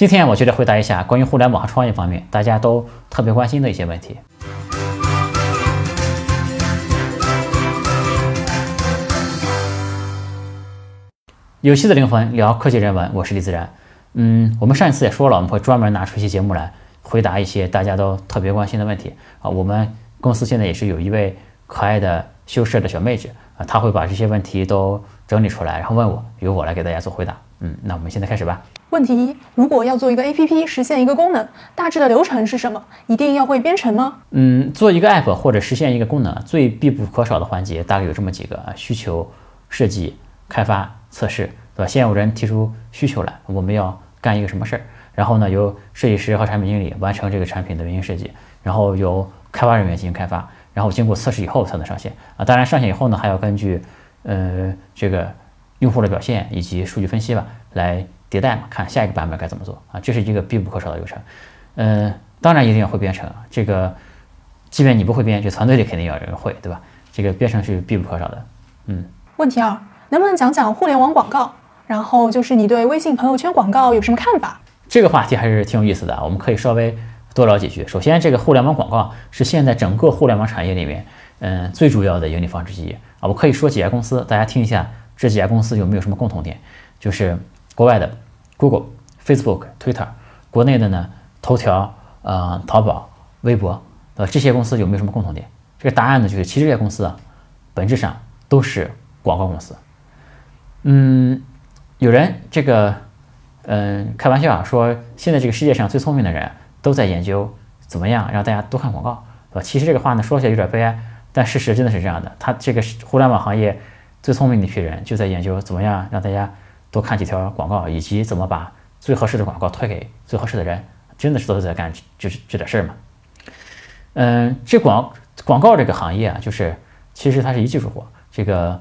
今天我就来回答一下关于互联网创业方面大家都特别关心的一些问题。有趣的灵魂聊科技人文，我是李自然。嗯，我们上一次也说了，我们会专门拿出一期节目来回答一些大家都特别关心的问题啊。我们公司现在也是有一位可爱的修饰的小妹子啊，她会把这些问题都整理出来，然后问我，由我来给大家做回答。嗯，那我们现在开始吧。问题一：如果要做一个 APP 实现一个功能，大致的流程是什么？一定要会编程吗？嗯，做一个 App 或者实现一个功能，最必不可少的环节大概有这么几个啊：需求设计、开发。测试对吧？先有人提出需求来，我们要干一个什么事儿，然后呢，由设计师和产品经理完成这个产品的原型设计，然后由开发人员进行开发，然后经过测试以后才能上线啊。当然上线以后呢，还要根据呃这个用户的表现以及数据分析吧，来迭代嘛，看下一个版本该怎么做啊。这是一个必不可少的流程。嗯，当然一定要会编程，这个即便你不会编，这团队里肯定要有人会，对吧？这个编程是必不可少的。嗯。问题二。能不能讲讲互联网广告？然后就是你对微信朋友圈广告有什么看法？这个话题还是挺有意思的，我们可以稍微多聊几句。首先，这个互联网广告是现在整个互联网产业里面，嗯，最主要的盈利方式之一啊。我可以说几家公司，大家听一下，这几家公司有没有什么共同点？就是国外的 Google、Facebook、Twitter，国内的呢，头条、呃，淘宝、微博，呃，这些公司有没有什么共同点？这个答案呢，就是其实这些公司啊，本质上都是广告公司。嗯，有人这个，嗯，开玩笑啊说，现在这个世界上最聪明的人都在研究怎么样让大家多看广告，对吧？其实这个话呢，说起来有点悲哀，但事实真的是这样的。他这个互联网行业最聪明的一批人就在研究怎么样让大家多看几条广告，以及怎么把最合适的广告推给最合适的人，真的是都是在干就是这点事儿嘛。嗯，这广广告这个行业啊，就是其实它是一技术活，这个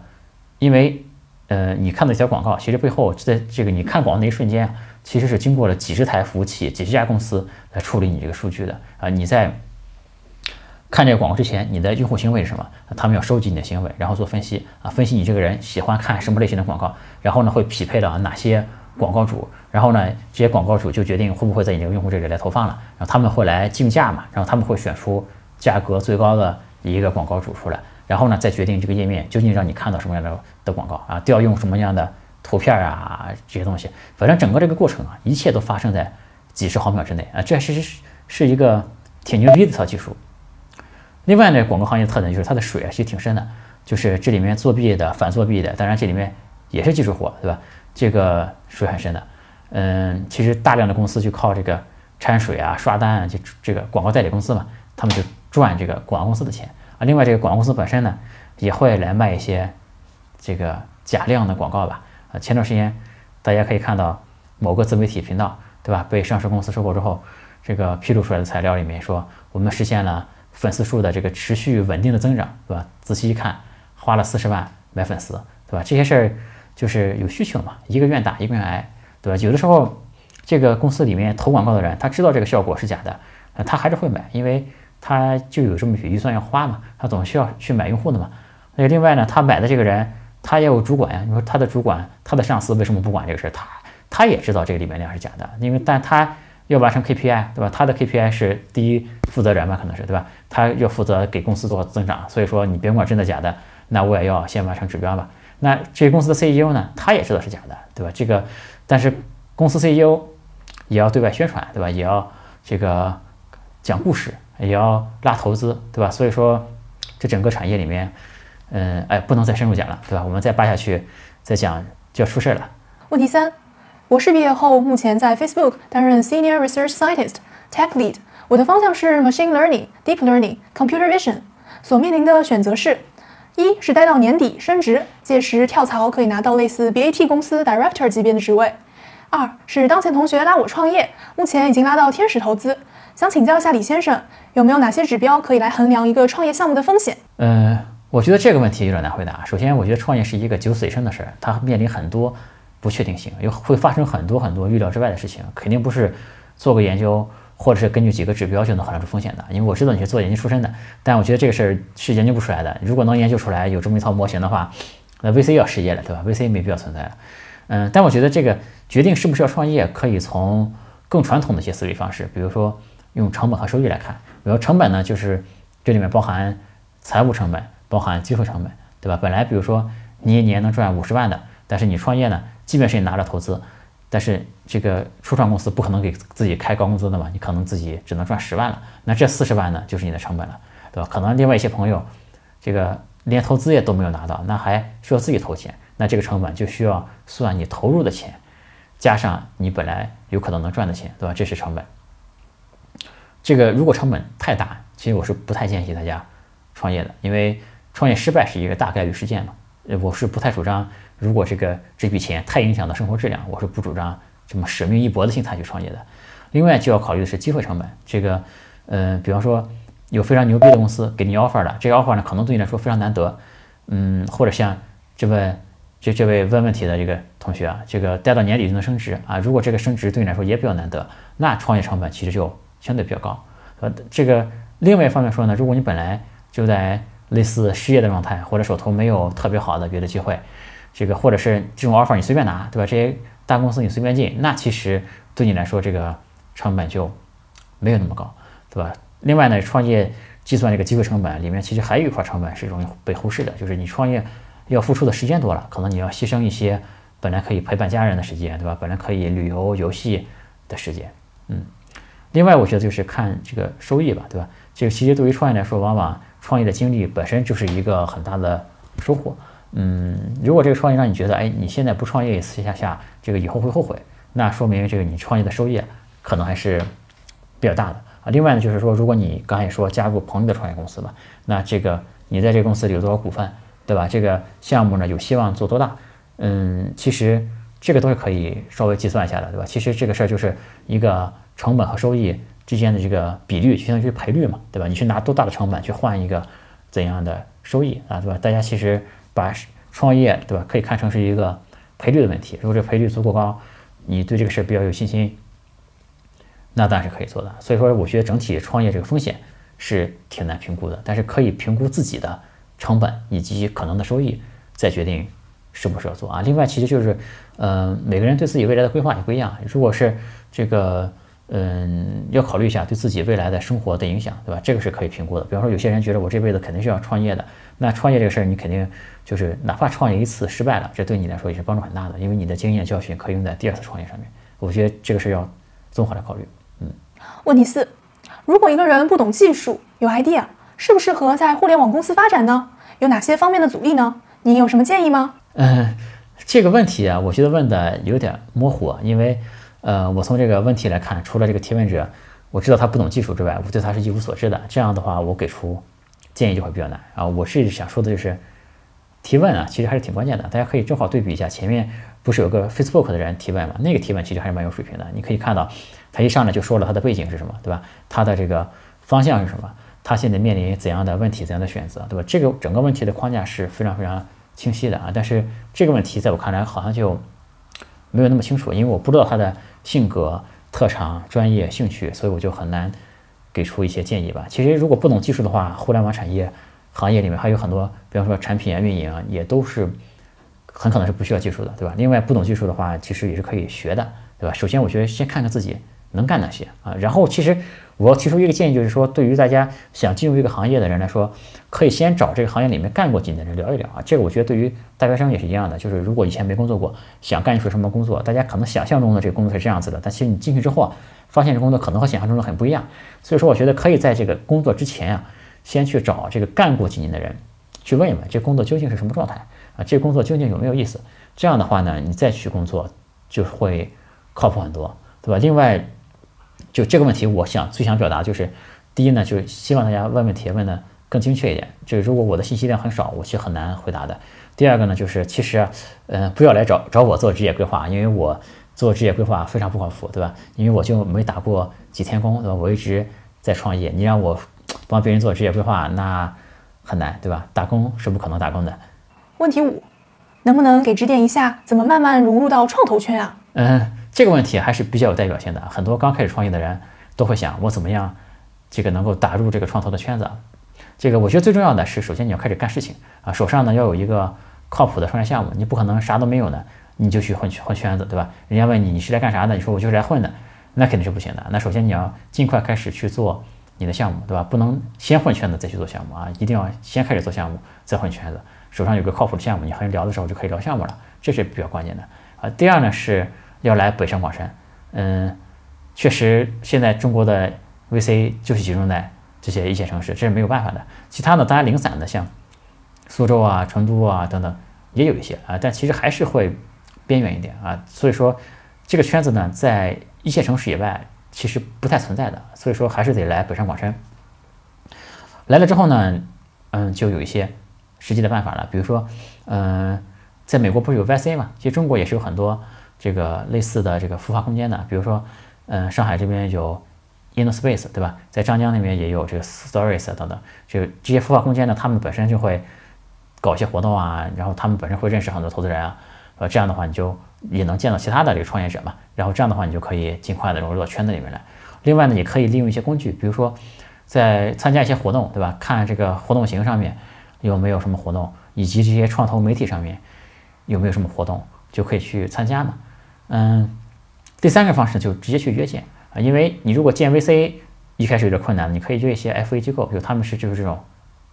因为。呃，你看到一条广告，其实背后在这个你看广告那一瞬间啊，其实是经过了几十台服务器、几十家公司来处理你这个数据的啊。你在看这个广告之前，你的用户行为是什么？他们要收集你的行为，然后做分析啊，分析你这个人喜欢看什么类型的广告，然后呢会匹配到哪些广告主，然后呢这些广告主就决定会不会在你这个用户这里来投放了，然后他们会来竞价嘛，然后他们会选出价格最高的一个广告主出来。然后呢，再决定这个页面究竟让你看到什么样的的广告啊，调用什么样的图片啊，这些东西，反正整个这个过程啊，一切都发生在几十毫秒之内啊，这其实是是一个挺牛逼的一套技术。另外呢，广告行业的特点就是它的水啊，其实挺深的，就是这里面作弊的、反作弊的，当然这里面也是技术活，对吧？这个水很深的。嗯，其实大量的公司就靠这个掺水啊、刷单啊，就这个广告代理公司嘛，他们就赚这个广告公司的钱。啊，另外这个广告公司本身呢，也会来卖一些这个假量的广告吧。啊，前段时间大家可以看到某个自媒体频道，对吧？被上市公司收购之后，这个披露出来的材料里面说，我们实现了粉丝数的这个持续稳定的增长，对吧？仔细一看，花了四十万买粉丝，对吧？这些事儿就是有需求嘛，一个愿打一个愿挨，对吧？有的时候这个公司里面投广告的人，他知道这个效果是假的，他还是会买，因为。他就有这么笔预算要花嘛，他总需要去买用户的嘛。那另外呢，他买的这个人，他也有主管呀。你说他的主管，他的上司为什么不管这个事儿？他他也知道这个里面量是假的，因为但他要完成 KPI，对吧？他的 KPI 是第一负责人嘛，可能是对吧？他要负责给公司做增长，所以说你别管真的假的，那我也要先完成指标吧。那这个公司的 CEO 呢，他也知道是假的，对吧？这个但是公司 CEO 也要对外宣传，对吧？也要这个讲故事。也要拉投资，对吧？所以说，这整个产业里面，嗯，哎，不能再深入讲了，对吧？我们再扒下去再讲就要出事了。问题三：博士毕业后，目前在 Facebook 担任 Senior Research Scientist Tech Lead，我的方向是 Machine Learning、Deep Learning、Computer Vision。所面临的选择是：一是待到年底升职，届时跳槽可以拿到类似 BAT 公司 Director 级别的职位；二是当前同学拉我创业，目前已经拉到天使投资。想请教一下李先生，有没有哪些指标可以来衡量一个创业项目的风险？呃，我觉得这个问题有点难回答。首先，我觉得创业是一个九死一生的事儿，它面临很多不确定性，有会发生很多很多预料之外的事情，肯定不是做个研究或者是根据几个指标就能衡量出风险的。因为我知道你是做研究出身的，但我觉得这个事儿是研究不出来的。如果能研究出来有这么一套模型的话，那 VC 要失业了，对吧？VC 没必要存在了。嗯，但我觉得这个决定是不是要创业，可以从更传统的一些思维方式，比如说用成本和收益来看。比如成本呢，就是这里面包含财务成本，包含机会成本，对吧？本来比如说你一年能赚五十万的，但是你创业呢，即便是你拿着投资，但是这个初创公司不可能给自己开高工资的嘛，你可能自己只能赚十万了，那这四十万呢，就是你的成本了，对吧？可能另外一些朋友，这个连投资也都没有拿到，那还需要自己投钱，那这个成本就需要算你投入的钱，加上你本来有可能能赚的钱，对吧？这是成本。这个如果成本太大，其实我是不太建议大家创业的，因为创业失败是一个大概率事件嘛。我是不太主张，如果这个这笔钱太影响到生活质量，我是不主张这么舍命一搏的心态去创业的。另外就要考虑的是机会成本，这个，呃，比方说有非常牛逼的公司给你 offer 了，这个 offer 呢可能对你来说非常难得，嗯，或者像这位这这位问问题的这个同学啊，这个待到年底就能升职啊，如果这个升职对你来说也比较难得，那创业成本其实就。相对比较高，呃，这个另外一方面说呢，如果你本来就在类似失业的状态，或者手头没有特别好的别的机会，这个或者是这种 offer 你随便拿，对吧？这些大公司你随便进，那其实对你来说这个成本就没有那么高，对吧？另外呢，创业计算这个机会成本里面，其实还有一块成本是容易被忽视的，就是你创业要付出的时间多了，可能你要牺牲一些本来可以陪伴家人的时间，对吧？本来可以旅游游戏的时间，嗯。另外，我觉得就是看这个收益吧，对吧？这个其实对于创业来说，往往创业的经历本身就是一个很大的收获。嗯，如果这个创业让你觉得，哎，你现在不创业私下下，这个以后会后悔，那说明这个你创业的收益可能还是比较大的啊。另外呢，就是说，如果你刚才也说加入朋友的创业公司嘛，那这个你在这个公司里有多少股份，对吧？这个项目呢有希望做多大？嗯，其实这个都是可以稍微计算一下的，对吧？其实这个事儿就是一个。成本和收益之间的这个比率，就相当于赔率嘛，对吧？你去拿多大的成本去换一个怎样的收益啊，对吧？大家其实把创业，对吧，可以看成是一个赔率的问题。如果这赔率足够高，你对这个事儿比较有信心，那当然是可以做的。所以说，我觉得整体创业这个风险是挺难评估的，但是可以评估自己的成本以及可能的收益，再决定是不是要做啊。另外，其实就是，嗯，每个人对自己未来的规划也不一样。如果是这个。嗯，要考虑一下对自己未来的生活的影响，对吧？这个是可以评估的。比方说，有些人觉得我这辈子肯定是要创业的，那创业这个事儿，你肯定就是哪怕创业一次失败了，这对你来说也是帮助很大的，因为你的经验教训可以用在第二次创业上面。我觉得这个是要综合来考虑。嗯。问题四：如果一个人不懂技术，有 idea，适不适合在互联网公司发展呢？有哪些方面的阻力呢？你有什么建议吗？嗯，这个问题啊，我觉得问的有点模糊，因为。呃，我从这个问题来看，除了这个提问者，我知道他不懂技术之外，我对他是一无所知的。这样的话，我给出建议就会比较难啊。我是想说的就是，提问啊，其实还是挺关键的。大家可以正好对比一下，前面不是有个 Facebook 的人提问嘛？那个提问其实还是蛮有水平的。你可以看到，他一上来就说了他的背景是什么，对吧？他的这个方向是什么？他现在面临怎样的问题、怎样的选择，对吧？这个整个问题的框架是非常非常清晰的啊。但是这个问题在我看来好像就没有那么清楚，因为我不知道他的。性格、特长、专业、兴趣，所以我就很难给出一些建议吧。其实，如果不懂技术的话，互联网产业行业里面还有很多，比方说产品啊、运营啊，也都是很可能是不需要技术的，对吧？另外，不懂技术的话，其实也是可以学的，对吧？首先，我觉得先看看自己能干哪些啊，然后其实。我要提出一个建议，就是说，对于大家想进入一个行业的人来说，可以先找这个行业里面干过几年的人聊一聊啊。这个我觉得对于大学生也是一样的，就是如果以前没工作过，想干一份什么工作，大家可能想象中的这个工作是这样子的，但其实你进去之后，发现这工作可能和想象中的很不一样。所以说，我觉得可以在这个工作之前啊，先去找这个干过几年的人，去问一问这工作究竟是什么状态啊，这工作究竟有没有意思？这样的话呢，你再去工作就会靠谱很多，对吧？另外。就这个问题，我想最想表达就是，第一呢，就是希望大家问问题问的更精确一点。就是如果我的信息量很少，我其实很难回答的。第二个呢，就是其实，嗯，不要来找找我做职业规划，因为我做职业规划非常不靠谱，对吧？因为我就没打过几天工，对吧？我一直在创业，你让我帮别人做职业规划，那很难，对吧？打工是不可能打工的。问题五，能不能给指点一下，怎么慢慢融入到创投圈啊？嗯。这个问题还是比较有代表性的，很多刚开始创业的人都会想，我怎么样这个能够打入这个创投的圈子？这个我觉得最重要的是，首先你要开始干事情啊，手上呢要有一个靠谱的创业项目，你不可能啥都没有呢，你就去混混圈子，对吧？人家问你你是来干啥的，你说我就是来混的，那肯定是不行的。那首先你要尽快开始去做你的项目，对吧？不能先混圈子再去做项目啊，一定要先开始做项目再混圈子。手上有个靠谱的项目，你和人聊的时候就可以聊项目了，这是比较关键的啊。第二呢是要来北上广深，嗯，确实现在中国的 VC 就是集中在这些一线城市，这是没有办法的。其他的当然零散的像苏州啊、成都啊等等也有一些啊，但其实还是会边缘一点啊。所以说这个圈子呢，在一线城市以外其实不太存在的，所以说还是得来北上广深。来了之后呢，嗯，就有一些。实际的办法了，比如说，嗯，在美国不是有 YC 嘛？其实中国也是有很多这个类似的这个孵化空间的，比如说，嗯，上海这边有 InnoSpace，对吧？在张江那边也有这个 Stories 等等，就这些孵化空间呢，他们本身就会搞一些活动啊，然后他们本身会认识很多投资人啊，呃，这样的话你就也能见到其他的这个创业者嘛，然后这样的话你就可以尽快的融入到圈子里面来。另外呢，也可以利用一些工具，比如说在参加一些活动，对吧？看这个活动型上面。有没有什么活动，以及这些创投媒体上面有没有什么活动，就可以去参加嘛。嗯，第三个方式就直接去约见啊，因为你如果见 VC 一开始有点困难，你可以约一些 FA 机构，比如他们是就是这种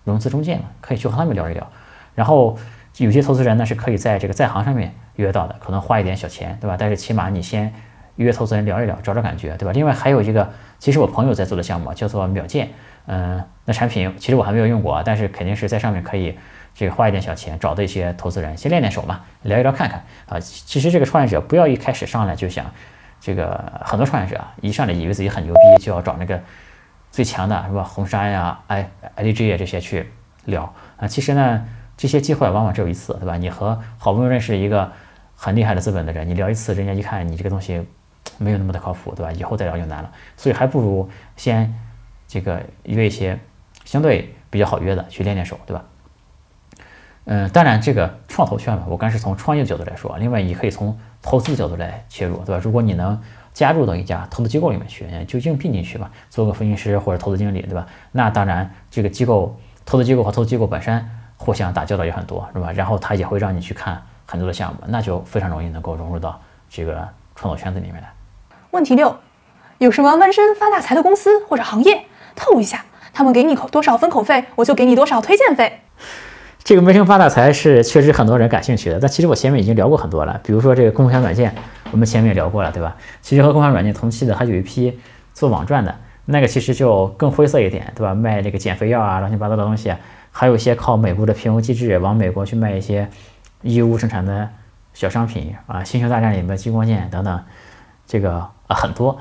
融资中介嘛，可以去和他们聊一聊。然后有些投资人呢是可以在这个在行上面约到的，可能花一点小钱，对吧？但是起码你先约投资人聊一聊，找找感觉，对吧？另外还有一个，其实我朋友在做的项目叫做秒见。嗯，那产品其实我还没有用过啊，但是肯定是在上面可以这个花一点小钱找的一些投资人，先练练手嘛，聊一聊看看啊。其实这个创业者不要一开始上来就想这个，很多创业者啊一上来以为自己很牛逼，就要找那个最强的是吧？红杉呀、i IDG 啊这些去聊啊。其实呢，这些机会往往只有一次，对吧？你和好不容易认识一个很厉害的资本的人，你聊一次，人家一看你这个东西没有那么的靠谱，对吧？以后再聊就难了，所以还不如先。这个约一些相对比较好约的去练练手，对吧？嗯，当然这个创投圈嘛，我刚是从创业角度来说，另外也可以从投资的角度来切入，对吧？如果你能加入到一家投资机构里面去，就应聘进去吧，做个分析师或者投资经理，对吧？那当然这个机构投资机构和投资机构本身互相打交道也很多，是吧？然后他也会让你去看很多的项目，那就非常容易能够融入到这个创投圈子里面来。问题六，有什么闷声发大财的公司或者行业？透一下，他们给你口多少封口费，我就给你多少推荐费。这个闷声发大财是确实很多人感兴趣的，但其实我前面已经聊过很多了。比如说这个共享软件，我们前面也聊过了，对吧？其实和共享软件同期的还有一批做网赚的，那个其实就更灰色一点，对吧？卖这个减肥药啊，乱七八糟的东西，还有一些靠美国的评优机制往美国去卖一些义乌生产的小商品啊，星球大战里面的激光剑等等，这个啊很多，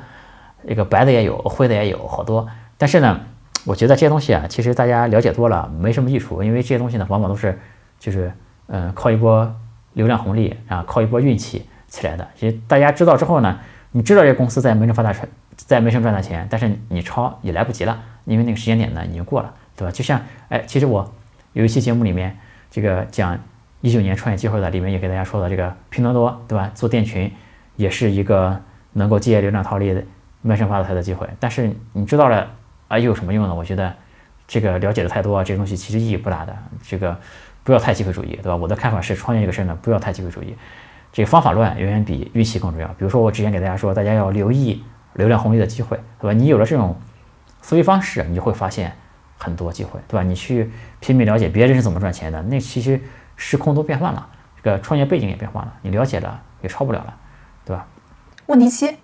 这个白的也有，灰的也有，好多。但是呢，我觉得这些东西啊，其实大家了解多了没什么益处，因为这些东西呢，往往都是就是嗯靠一波流量红利啊，靠一波运气起来的。其实大家知道之后呢，你知道这公司在没声发大财，在没声赚大钱，但是你抄也来不及了，因为那个时间点呢已经过了，对吧？就像哎，其实我有一期节目里面这个讲一九年创业机会的，里面也给大家说了，这个拼多多对吧？做店群也是一个能够借流量套利的没声发大财的机会，但是你知道了。啊，又有什么用呢？我觉得这个了解的太多啊，这个东西其实意义不大的。这个不要太机会主义，对吧？我的看法是，创业这个事儿呢，不要太机会主义。这个方法论远远比运气更重要。比如说，我之前给大家说，大家要留意流量红利的机会，对吧？你有了这种思维方式，你就会发现很多机会，对吧？你去拼命了解别人是怎么赚钱的，那其实时空都变换了，这个创业背景也变化了，你了解了也超不了了，对吧？问题七，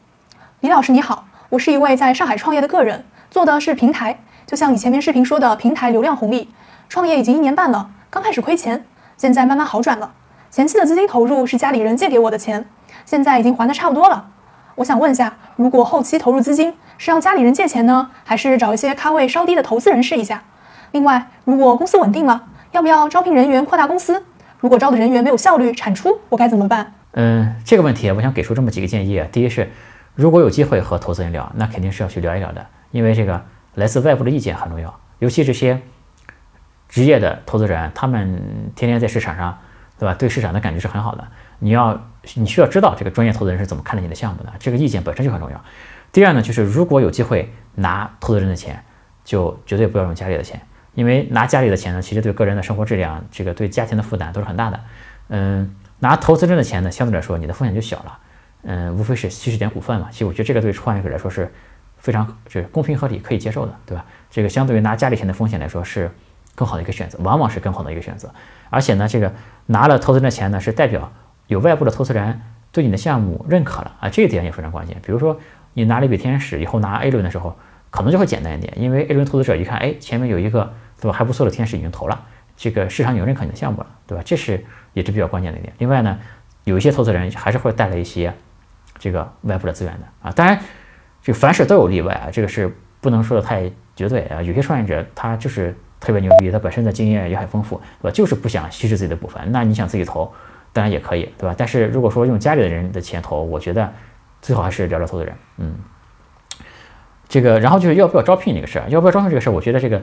李老师你好，我是一位在上海创业的个人。做的是平台，就像你前面视频说的平台流量红利。创业已经一年半了，刚开始亏钱，现在慢慢好转了。前期的资金投入是家里人借给我的钱，现在已经还的差不多了。我想问一下，如果后期投入资金是让家里人借钱呢，还是找一些咖位稍低的投资人试一下？另外，如果公司稳定了，要不要招聘人员扩大公司？如果招的人员没有效率、产出，我该怎么办？嗯，这个问题我想给出这么几个建议啊。第一是，如果有机会和投资人聊，那肯定是要去聊一聊的。因为这个来自外部的意见很重要，尤其这些职业的投资人，他们天天在市场上，对吧？对市场的感觉是很好的。你要你需要知道这个专业投资人是怎么看待你的项目的，这个意见本身就很重要。第二呢，就是如果有机会拿投资人的钱，就绝对不要用家里的钱，因为拿家里的钱呢，其实对个人的生活质量，这个对家庭的负担都是很大的。嗯，拿投资人的钱呢，相对来说你的风险就小了。嗯，无非是稀释点股份嘛。其实我觉得这个对创业者来说是非常就是公平合理可以接受的，对吧？这个相对于拿家里钱的风险来说是更好的一个选择，往往是更好的一个选择。而且呢，这个拿了投资人的钱呢，是代表有外部的投资人对你的项目认可了啊，这一点也非常关键。比如说你拿了一笔天使以后拿 A 轮的时候，可能就会简单一点，因为 A 轮投资者一看，哎，前面有一个对吧还不错的天使已经投了，这个市场已经认可你的项目了，对吧？这是也是比较关键的一点。另外呢，有一些投资人还是会带来一些这个外部的资源的啊，当然这凡事都有例外啊，这个是不能说的太绝对啊。有些创业者他就是特别牛逼，他本身的经验也很丰富，对吧？就是不想稀释自己的部分，那你想自己投，当然也可以，对吧？但是如果说用家里的人的钱投，我觉得最好还是聊聊投资人，嗯。这个，然后就是要不要招聘这个事儿，要不要招聘这个事儿，我觉得这个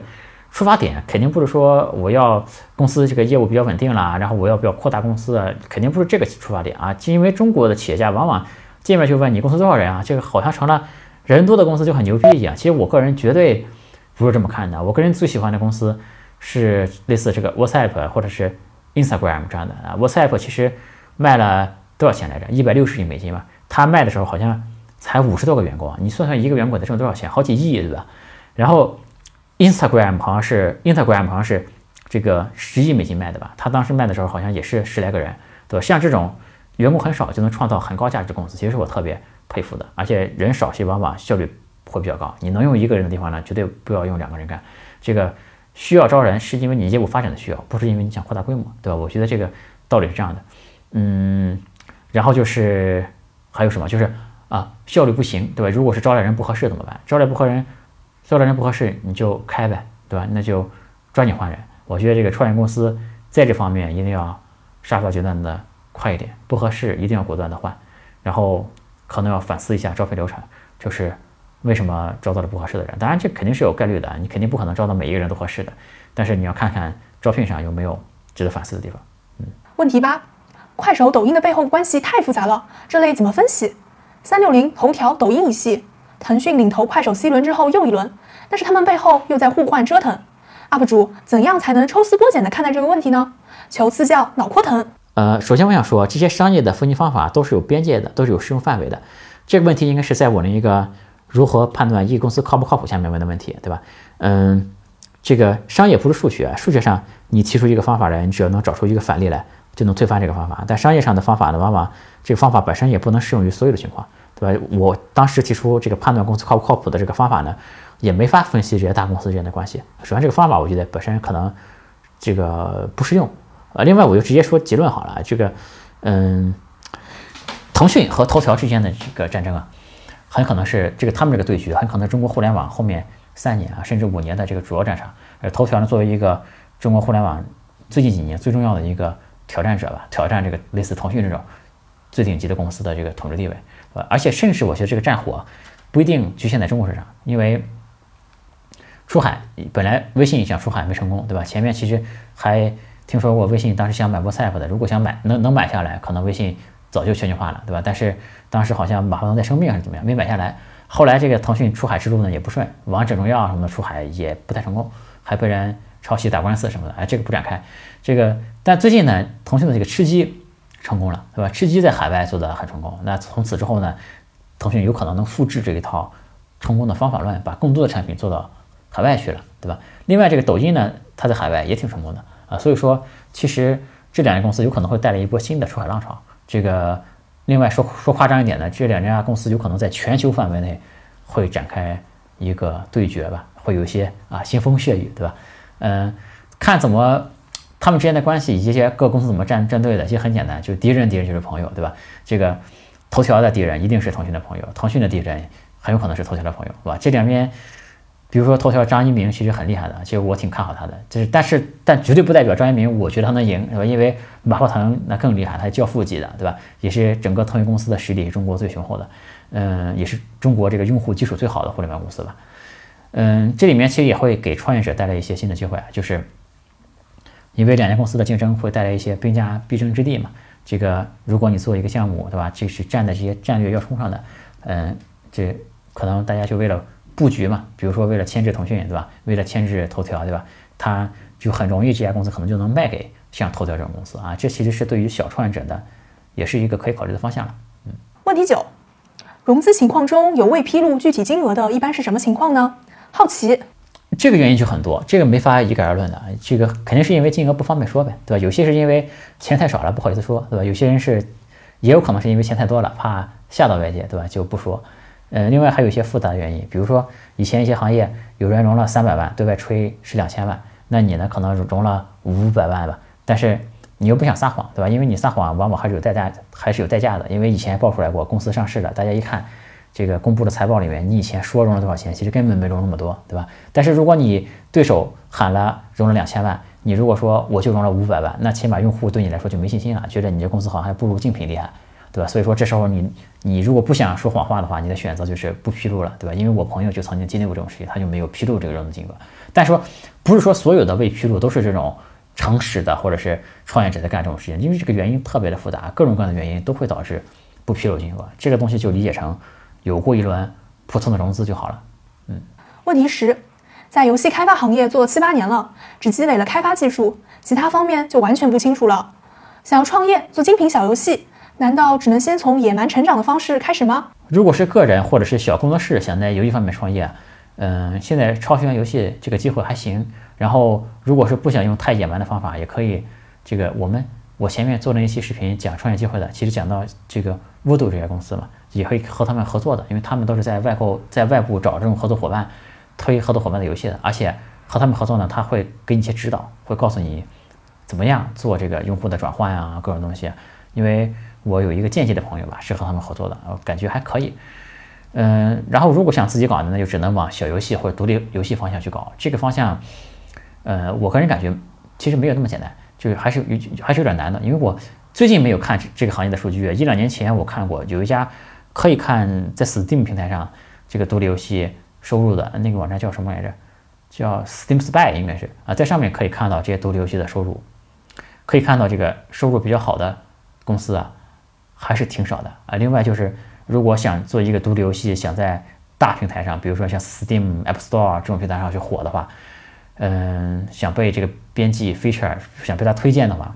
出发点肯定不是说我要公司这个业务比较稳定啦，然后我要不要扩大公司啊，肯定不是这个出发点啊。因为中国的企业家往往见面就问你公司多少人啊，这个好像成了人多的公司就很牛逼一样。其实我个人绝对不是这么看的，我个人最喜欢的公司是类似这个 WhatsApp 或者是 Instagram 这样的啊。WhatsApp 其实卖了多少钱来着？一百六十亿美金吧。他卖的时候好像。才五十多个员工，你算算一个员工得挣多少钱？好几亿，对吧？然后，Instagram 好像是 Instagram 好像是这个十亿美金卖的吧？他当时卖的时候好像也是十来个人，对吧？像这种员工很少就能创造很高价值公司，其实我特别佩服的。而且人少，其实往往效率会比较高。你能用一个人的地方呢，绝对不要用两个人干。这个需要招人，是因为你业务发展的需要，不是因为你想扩大规模，对吧？我觉得这个道理是这样的。嗯，然后就是还有什么？就是。啊，效率不行，对吧？如果是招来人不合适怎么办？招来不合人，招来人不合适你就开呗，对吧？那就抓紧换人。我觉得这个创业公司在这方面一定要杀伐决断的快一点，不合适一定要果断的换。然后可能要反思一下招聘流程，就是为什么招到了不合适的人？当然这肯定是有概率的，你肯定不可能招到每一个人都合适的。但是你要看看招聘上有没有值得反思的地方。嗯，问题八，快手、抖音的背后关系太复杂了，这类怎么分析？三六零、头条、抖音一系，腾讯领投快手 C 轮之后又一轮，但是他们背后又在互换折腾。UP 主怎样才能抽丝剥茧地看待这个问题呢？求赐教，脑壳疼。呃，首先我想说，这些商业的分析方法都是有边界的，都是有适用范围的。这个问题应该是在我的一个如何判断一个公司靠不靠谱下面问的问题，对吧？嗯，这个商业不是数学，数学上你提出一个方法来，你只要能找出一个反例来。就能推翻这个方法，但商业上的方法呢，往往这个方法本身也不能适用于所有的情况，对吧？我当时提出这个判断公司靠不靠谱的这个方法呢，也没法分析这些大公司之间的关系。首先，这个方法我觉得本身可能这个不适用，呃，另外我就直接说结论好了，这个，嗯，腾讯和头条之间的这个战争啊，很可能是这个他们这个对决，很可能中国互联网后面三年啊，甚至五年的这个主要战场。而头条呢，作为一个中国互联网最近几年最重要的一个。挑战者吧，挑战这个类似腾讯这种最顶级的公司的这个统治地位，呃？而且甚至我觉得这个战火不一定局限在中国市场，因为出海本来微信想出海没成功，对吧？前面其实还听说过微信当时想买 WhatsApp 的，如果想买能能买下来，可能微信早就全球化了，对吧？但是当时好像马化腾在生病还是怎么样，没买下来。后来这个腾讯出海之路呢也不顺，王者荣耀什么的出海也不太成功，还被人抄袭打官司什么的，哎，这个不展开，这个。但最近呢，腾讯的这个吃鸡成功了，对吧？吃鸡在海外做的很成功。那从此之后呢，腾讯有可能能复制这一套成功的方法论，把更多的产品做到海外去了，对吧？另外，这个抖音呢，它在海外也挺成功的啊。所以说，其实这两家公司有可能会带来一波新的出海浪潮。这个，另外说说夸张一点呢，这两家公司有可能在全球范围内会展开一个对决吧，会有一些啊腥风血雨，对吧？嗯，看怎么。他们之间的关系以及这些各公司怎么站站队的，其实很简单，就是敌人敌人就是朋友，对吧？这个头条的敌人一定是腾讯的朋友，腾讯的敌人很有可能是头条的朋友，是吧？这两边，比如说头条张一鸣其实很厉害的，其实我挺看好他的，就是但是但绝对不代表张一鸣我觉得他能赢，是吧？因为马化腾那更厉害，他是教父级的，对吧？也是整个腾讯公司的实力中国最雄厚的，嗯，也是中国这个用户基础最好的互联网公司吧，嗯，这里面其实也会给创业者带来一些新的机会啊，就是。因为两家公司的竞争会带来一些兵家必争之地嘛。这个，如果你做一个项目，对吧？这是站在这些战略要冲上的，嗯，这可能大家就为了布局嘛。比如说为了牵制腾讯，对吧？为了牵制头条，对吧？它就很容易这家公司可能就能卖给像头条这种公司啊。这其实是对于小创业者的，也是一个可以考虑的方向了。嗯，问题九，融资情况中有未披露具体金额的，一般是什么情况呢？好奇。这个原因就很多，这个没法一概而论的。这个肯定是因为金额不方便说呗，对吧？有些是因为钱太少了不好意思说，对吧？有些人是，也有可能是因为钱太多了怕吓到外界，对吧？就不说。嗯，另外还有一些复杂的原因，比如说以前一些行业有人融了三百万，对外吹是两千万，那你呢可能融了五百万吧，但是你又不想撒谎，对吧？因为你撒谎往往还是有代价，还是有代价的。因为以前爆出来过，公司上市了，大家一看。这个公布的财报里面，你以前说融了多少钱，其实根本没融那么多，对吧？但是如果你对手喊了融了两千万，你如果说我就融了五百万，那起码用户对你来说就没信心了，觉得你这公司好像还不如竞品厉害，对吧？所以说这时候你你如果不想说谎话的话，你的选择就是不披露了，对吧？因为我朋友就曾经经历过这种事情，他就没有披露这个融资金额。但说不是说所有的未披露都是这种诚实的，或者是创业者在干这种事情，因为这个原因特别的复杂，各种各样的原因都会导致不披露金额。这个东西就理解成。有过一轮普通的融资就好了。嗯，问题十，在游戏开发行业做七八年了，只积累了开发技术，其他方面就完全不清楚了。想要创业做精品小游戏，难道只能先从野蛮成长的方式开始吗？如果是个人或者是小工作室想在游戏方面创业，嗯，现在超学游戏这个机会还行。然后，如果是不想用太野蛮的方法，也可以。这个我们我前面做了一期视频讲创业机会的，其实讲到这个 wodo 这家公司嘛。也可以和他们合作的，因为他们都是在外购，在外部找这种合作伙伴，推合作伙伴的游戏的。而且和他们合作呢，他会给你一些指导，会告诉你怎么样做这个用户的转换呀，各种东西。因为我有一个间接的朋友吧，是和他们合作的，我感觉还可以。嗯，然后如果想自己搞的，那就只能往小游戏或者独立游戏方向去搞。这个方向，呃，我个人感觉其实没有那么简单，就是还是有还是有点难的。因为我最近没有看这个行业的数据，一两年前我看过有一家。可以看在 Steam 平台上这个独立游戏收入的那个网站叫什么来着？叫 Steam Spy 应该是啊，在上面可以看到这些独立游戏的收入，可以看到这个收入比较好的公司啊还是挺少的啊。另外就是如果想做一个独立游戏，想在大平台上，比如说像 Steam App Store 这种平台上去火的话，嗯，想被这个编辑 feature，想被他推荐的话，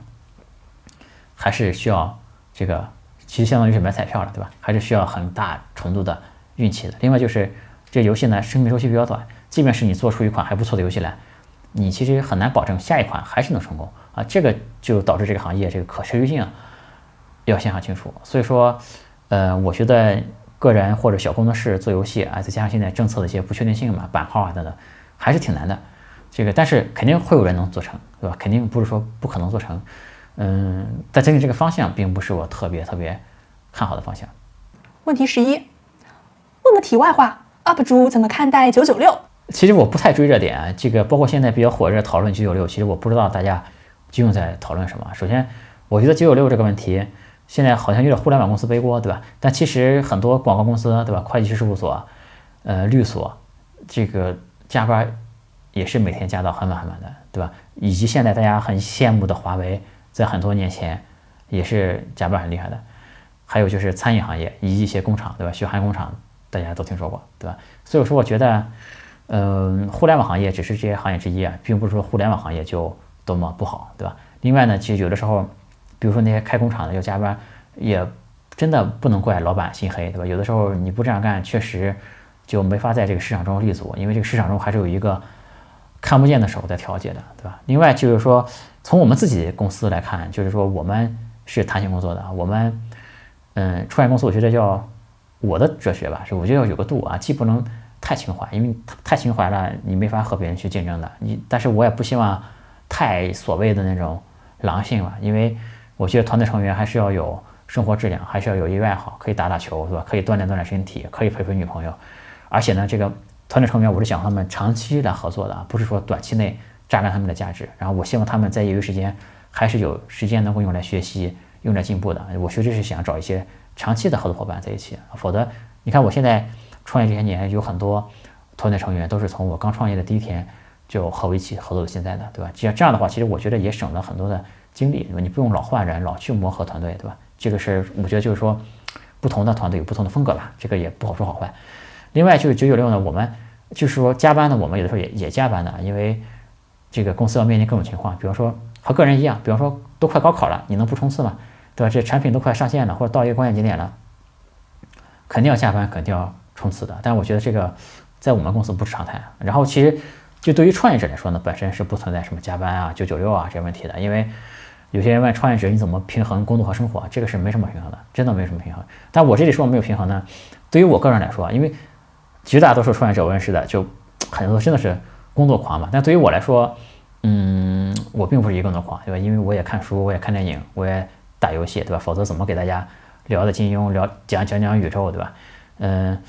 还是需要这个。其实相当于是买彩票了，对吧？还是需要很大程度的运气的。另外就是这游戏呢，生命周期比较短，即便是你做出一款还不错的游戏来，你其实很难保证下一款还是能成功啊。这个就导致这个行业这个可持续性要想想清楚。所以说，呃，我觉得个人或者小工作室做游戏啊，再加上现在政策的一些不确定性嘛，版号啊等等，还是挺难的。这个但是肯定会有人能做成，对吧？肯定不是说不可能做成。嗯，但整体这个方向并不是我特别特别看好的方向。问题十一，问个题外话，UP 主怎么看待九九六？其实我不太追热点，这个包括现在比较火热讨论九九六，其实我不知道大家究竟在讨论什么。首先，我觉得九九六这个问题现在好像有点互联网公司背锅，对吧？但其实很多广告公司，对吧？会计师事务所、呃律所，这个加班也是每天加到很晚很晚的，对吧？以及现在大家很羡慕的华为。在很多年前，也是加班很厉害的，还有就是餐饮行业以及一些工厂，对吧？血汗工厂大家都听说过，对吧？所以说，我觉得，嗯，互联网行业只是这些行业之一啊，并不是说互联网行业就多么不好，对吧？另外呢，其实有的时候，比如说那些开工厂的要加班，也真的不能怪老板心黑，对吧？有的时候你不这样干，确实就没法在这个市场中立足，因为这个市场中还是有一个看不见的手在调节的，对吧？另外就是说。从我们自己公司来看，就是说我们是弹性工作的。我们，嗯，创业公司，我觉得叫我的哲学吧，是我觉得要有个度啊，既不能太情怀，因为太情怀了，你没法和别人去竞争的。你，但是我也不希望太所谓的那种狼性吧，因为我觉得团队成员还是要有生活质量，还是要有一个爱好，可以打打球，是吧？可以锻炼锻炼身体，可以陪陪女朋友。而且呢，这个团队成员我是想和他们长期来合作的，不是说短期内。榨干他们的价值，然后我希望他们在业余时间还是有时间能够用来学习、用来进步的。我确实是想找一些长期的合作伙伴在一起，否则你看我现在创业这些年，有很多团队成员都是从我刚创业的第一天就和我一起合作到现在的，对吧？这样这样的话，其实我觉得也省了很多的精力，对吧？你不用老换人，老去磨合团队，对吧？这个是我觉得就是说，不同的团队有不同的风格吧，这个也不好说好坏。另外就是九九六呢，我们就是说加班呢，我们有的时候也也加班的，因为。这个公司要面临各种情况，比方说和个人一样，比方说都快高考了，你能不冲刺吗？对吧？这产品都快上线了，或者到一个关键节点了，肯定要加班，肯定要冲刺的。但我觉得这个在我们公司不是常态。然后其实就对于创业者来说呢，本身是不存在什么加班啊、九九六啊这些问题的，因为有些人问创业者你怎么平衡工作和生活，这个是没什么平衡的，真的没什么平衡。但我这里说没有平衡呢，对于我个人来说啊，因为绝大多数创业者我认识的就很多真的是工作狂嘛。但对于我来说，嗯，我并不是一个工作狂，对吧？因为我也看书，我也看电影，我也打游戏，对吧？否则怎么给大家聊的金庸，聊讲讲讲宇宙，对吧？嗯，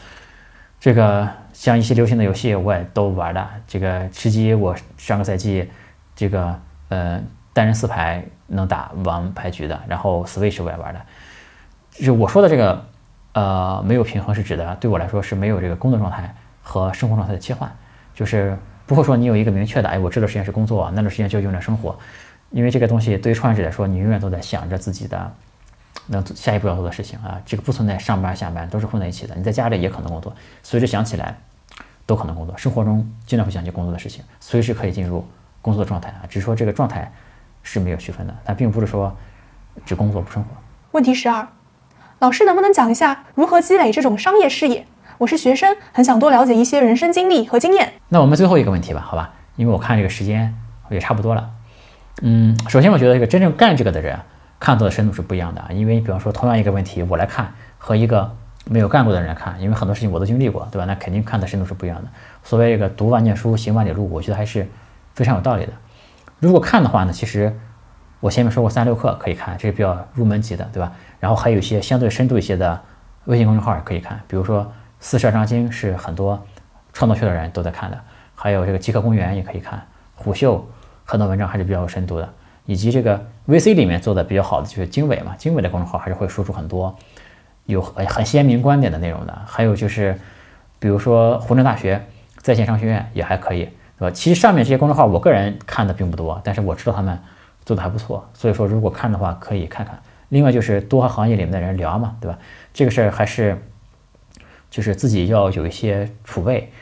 这个像一些流行的游戏我也都玩的，这个吃鸡我上个赛季这个呃单人四排。能打王牌局的，然后 Switch 我也玩的，就我说的这个，呃，没有平衡是指的，对我来说是没有这个工作状态和生活状态的切换，就是不会说你有一个明确的，哎，我这段时间是工作，那段时间就用来生活，因为这个东西对于创业者来说，你永远都在想着自己的能下一步要做的事情啊，这个不存在上班下班都是混在一起的，你在家里也可能工作，随时想起来都可能工作，生活中经常会想起工作的事情，随时可以进入工作的状态啊，只是说这个状态。是没有区分的，但并不是说只工作不生活。问题十二，老师能不能讲一下如何积累这种商业视野？我是学生，很想多了解一些人生经历和经验。那我们最后一个问题吧，好吧？因为我看这个时间也差不多了。嗯，首先我觉得这个真正干这个的人看到的深度是不一样的啊。因为比方说同样一个问题，我来看和一个没有干过的人来看，因为很多事情我都经历过，对吧？那肯定看的深度是不一样的。所谓这个读万卷书，行万里路，我觉得还是非常有道理的。如果看的话呢，其实我前面说过三六课可以看，这是比较入门级的，对吧？然后还有一些相对深度一些的微信公众号也可以看，比如说《四十二章经》是很多创作学的人都在看的，还有这个极客公园也可以看，虎嗅很多文章还是比较有深度的，以及这个 VC 里面做的比较好的就是经纬嘛，经纬的公众号还是会输出很多有很很鲜明观点的内容的，还有就是比如说湖南大学在线商学院也还可以。对吧？其实上面这些公众号，我个人看的并不多，但是我知道他们做的还不错，所以说如果看的话，可以看看。另外就是多和行业里面的人聊嘛，对吧？这个事儿还是就是自己要有一些储备。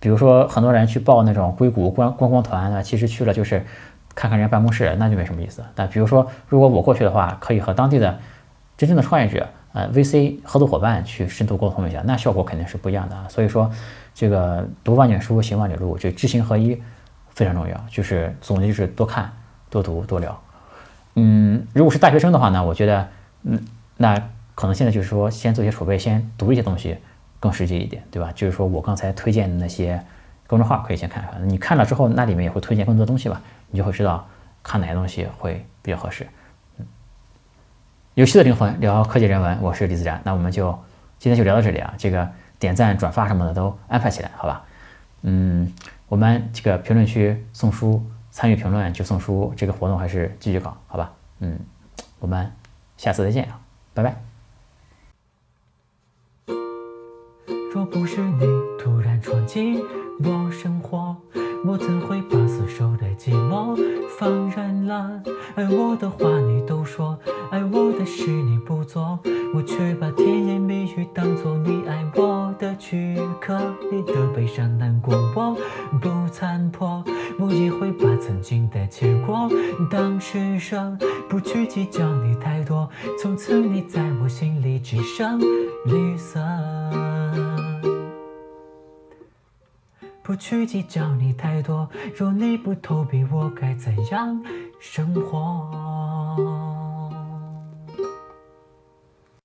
比如说很多人去报那种硅谷观观光团啊，其实去了就是看看人家办公室，那就没什么意思。但比如说如果我过去的话，可以和当地的真正的创业者。呃，VC 合作伙伴去深度沟通一下，那效果肯定是不一样的啊。所以说，这个读万卷书，行万里路，这知行合一非常重要。就是总结就是多看、多读、多聊。嗯，如果是大学生的话呢，我觉得，嗯，那可能现在就是说，先做一些储备，先读一些东西更实际一点，对吧？就是说我刚才推荐的那些公众号可以先看看，你看了之后，那里面也会推荐更多东西吧，你就会知道看哪些东西会比较合适。游戏的灵魂聊科技人文，我是李自然。那我们就今天就聊到这里啊，这个点赞、转发什么的都安排起来，好吧？嗯，我们这个评论区送书，参与评论就送书，这个活动还是继续搞，好吧？嗯，我们下次再见啊，拜拜。若不是你突然闯进我生活。我怎会把死守的寂寞放任了？爱我的话你都说，爱我的事你不做，我却把甜言蜜语当作你爱我的躯壳。你的悲伤难过我不参破，我也会把曾经的结果当施舍，不去计较你太多，从此你在我心里只剩绿色。不去计较你太多，若你不投币，我该怎样生活？